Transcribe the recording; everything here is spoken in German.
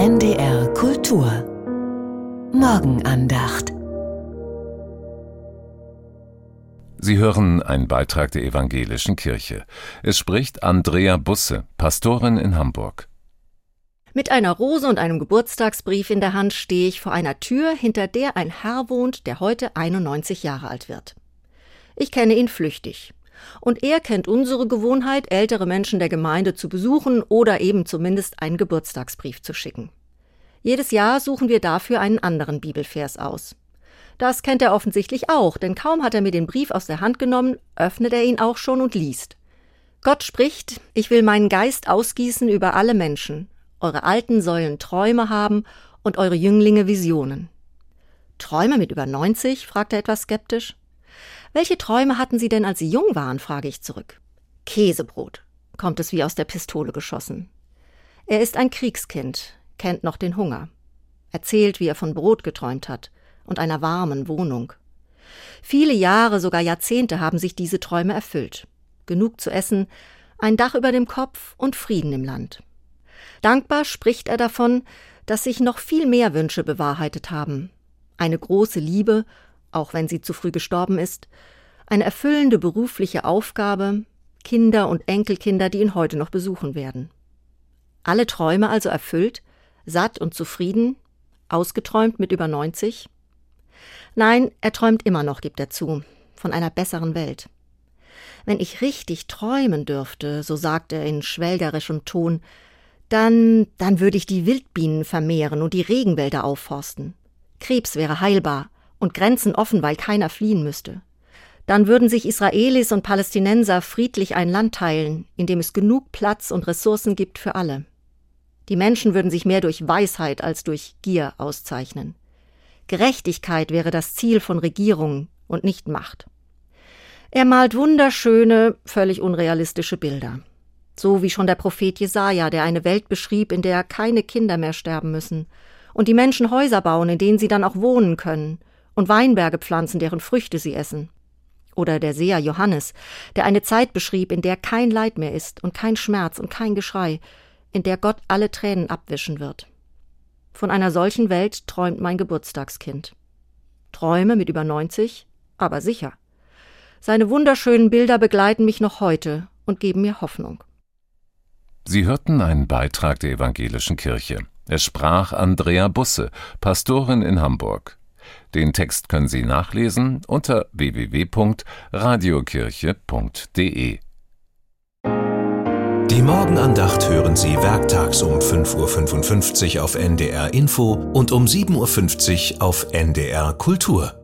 NDR Kultur Morgenandacht Sie hören einen Beitrag der evangelischen Kirche. Es spricht Andrea Busse, Pastorin in Hamburg. Mit einer Rose und einem Geburtstagsbrief in der Hand stehe ich vor einer Tür, hinter der ein Herr wohnt, der heute 91 Jahre alt wird. Ich kenne ihn flüchtig. Und er kennt unsere Gewohnheit, ältere Menschen der Gemeinde zu besuchen oder eben zumindest einen Geburtstagsbrief zu schicken. Jedes Jahr suchen wir dafür einen anderen Bibelvers aus. Das kennt er offensichtlich auch, denn kaum hat er mir den Brief aus der Hand genommen, öffnet er ihn auch schon und liest. Gott spricht, ich will meinen Geist ausgießen über alle Menschen. Eure Alten sollen Träume haben und eure Jünglinge Visionen. Träume mit über 90? fragt er etwas skeptisch. Welche Träume hatten Sie denn, als Sie jung waren? frage ich zurück. Käsebrot, kommt es wie aus der Pistole geschossen. Er ist ein Kriegskind, kennt noch den Hunger, erzählt, wie er von Brot geträumt hat und einer warmen Wohnung. Viele Jahre, sogar Jahrzehnte haben sich diese Träume erfüllt. Genug zu essen, ein Dach über dem Kopf und Frieden im Land. Dankbar spricht er davon, dass sich noch viel mehr Wünsche bewahrheitet haben. Eine große Liebe auch wenn sie zu früh gestorben ist, eine erfüllende berufliche Aufgabe, Kinder und Enkelkinder, die ihn heute noch besuchen werden. Alle Träume also erfüllt, satt und zufrieden, ausgeträumt mit über 90? Nein, er träumt immer noch, gibt er zu, von einer besseren Welt. Wenn ich richtig träumen dürfte, so sagt er in schwelgerischem Ton, dann, dann würde ich die Wildbienen vermehren und die Regenwälder aufforsten. Krebs wäre heilbar, und Grenzen offen, weil keiner fliehen müsste. Dann würden sich Israelis und Palästinenser friedlich ein Land teilen, in dem es genug Platz und Ressourcen gibt für alle. Die Menschen würden sich mehr durch Weisheit als durch Gier auszeichnen. Gerechtigkeit wäre das Ziel von Regierungen und nicht Macht. Er malt wunderschöne, völlig unrealistische Bilder. So wie schon der Prophet Jesaja, der eine Welt beschrieb, in der keine Kinder mehr sterben müssen und die Menschen Häuser bauen, in denen sie dann auch wohnen können und Weinberge pflanzen, deren Früchte sie essen. Oder der Seher Johannes, der eine Zeit beschrieb, in der kein Leid mehr ist und kein Schmerz und kein Geschrei, in der Gott alle Tränen abwischen wird. Von einer solchen Welt träumt mein Geburtstagskind. Träume mit über 90, aber sicher. Seine wunderschönen Bilder begleiten mich noch heute und geben mir Hoffnung. Sie hörten einen Beitrag der evangelischen Kirche. Es sprach Andrea Busse, Pastorin in Hamburg. Den Text können Sie nachlesen unter www.radiokirche.de. Die Morgenandacht hören Sie werktags um 5.55 Uhr auf NDR Info und um 7.50 Uhr auf NDR Kultur.